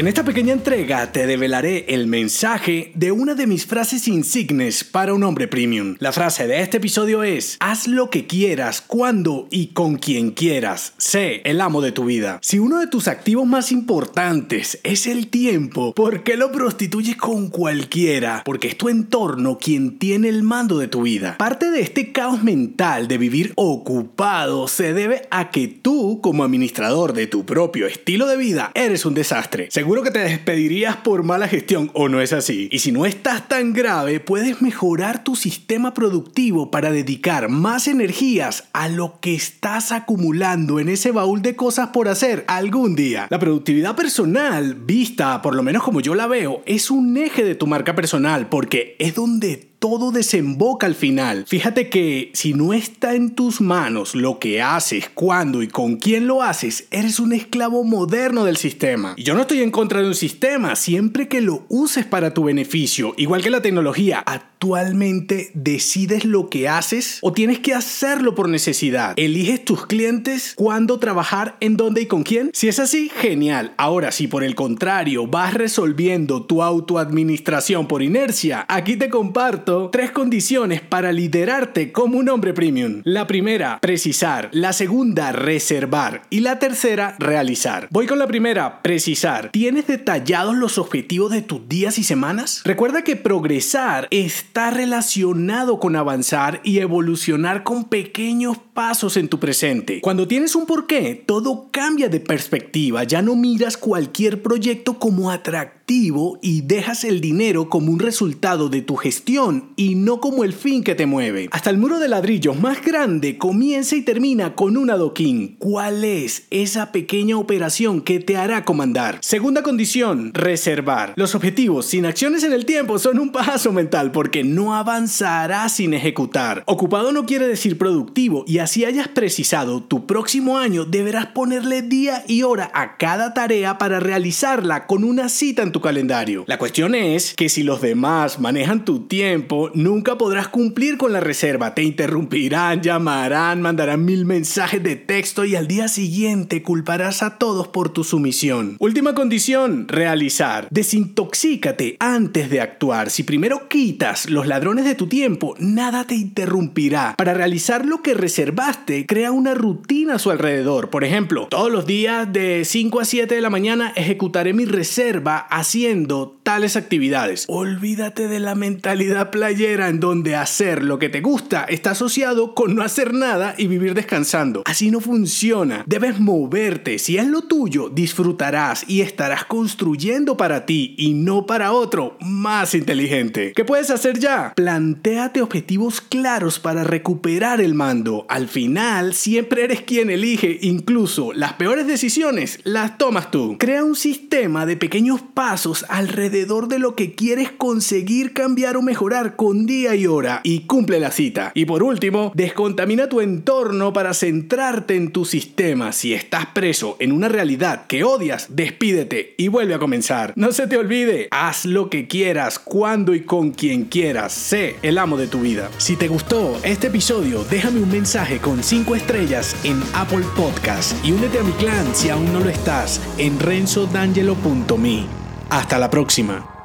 En esta pequeña entrega te develaré el mensaje de una de mis frases insignes para un hombre premium. La frase de este episodio es, haz lo que quieras, cuando y con quien quieras. Sé el amo de tu vida. Si uno de tus activos más importantes es el tiempo, ¿por qué lo prostituyes con cualquiera? Porque es tu entorno quien tiene el mando de tu vida. Parte de este caos mental de vivir ocupado se debe a que tú, como administrador de tu propio estilo de vida, eres un desastre. Seguro que te despedirías por mala gestión o no es así. Y si no estás tan grave, puedes mejorar tu sistema productivo para dedicar más energías a lo que estás acumulando en ese baúl de cosas por hacer algún día. La productividad personal, vista por lo menos como yo la veo, es un eje de tu marca personal porque es donde todo desemboca al final. Fíjate que si no está en tus manos lo que haces, cuándo y con quién lo haces, eres un esclavo moderno del sistema. Y yo no estoy en contra de un sistema, siempre que lo uses para tu beneficio, igual que la tecnología, actualmente decides lo que haces o tienes que hacerlo por necesidad. Eliges tus clientes, cuándo trabajar, en dónde y con quién. Si es así, genial. Ahora, si por el contrario vas resolviendo tu autoadministración por inercia, aquí te comparto tres condiciones para liderarte como un hombre premium. La primera, precisar. La segunda, reservar. Y la tercera, realizar. Voy con la primera, precisar. ¿Tienes detallados los objetivos de tus días y semanas? Recuerda que progresar está relacionado con avanzar y evolucionar con pequeños pasos en tu presente. Cuando tienes un porqué, todo cambia de perspectiva. Ya no miras cualquier proyecto como atractivo y dejas el dinero como un resultado de tu gestión y no como el fin que te mueve. Hasta el muro de ladrillos más grande comienza y termina con un adoquín. ¿Cuál es esa pequeña operación que te hará comandar? Segunda condición, reservar. Los objetivos sin acciones en el tiempo son un paso mental porque no avanzarás sin ejecutar. Ocupado no quiere decir productivo y así hayas precisado tu próximo año deberás ponerle día y hora a cada tarea para realizarla con una cita en tu calendario. La cuestión es que si los demás manejan tu tiempo, nunca podrás cumplir con la reserva. Te interrumpirán, llamarán, mandarán mil mensajes de texto y al día siguiente culparás a todos por tu sumisión. Última condición, realizar. Desintoxícate antes de actuar. Si primero quitas los ladrones de tu tiempo, nada te interrumpirá. Para realizar lo que reservaste, crea una rutina a su alrededor. Por ejemplo, todos los días de 5 a 7 de la mañana ejecutaré mi reserva haciendo tales actividades. Olvídate de la mentalidad playera en donde hacer lo que te gusta está asociado con no hacer nada y vivir descansando. Así no funciona. Debes moverte. Si es lo tuyo, disfrutarás y estarás construyendo para ti y no para otro más inteligente. ¿Qué puedes hacer ya? Plantéate objetivos claros para recuperar el mando. Al final, siempre eres quien elige, incluso las peores decisiones las tomas tú. Crea un sistema de pequeños pasos alrededor de lo que quieres conseguir cambiar o mejorar con día y hora y cumple la cita. Y por último, descontamina tu entorno para centrarte en tu sistema. Si estás preso en una realidad que odias, despídete y vuelve a comenzar. No se te olvide, haz lo que quieras, cuando y con quien Sé el amo de tu vida. Si te gustó este episodio, déjame un mensaje con 5 estrellas en Apple Podcast y únete a mi clan si aún no lo estás en renzodangelo.me. Hasta la próxima.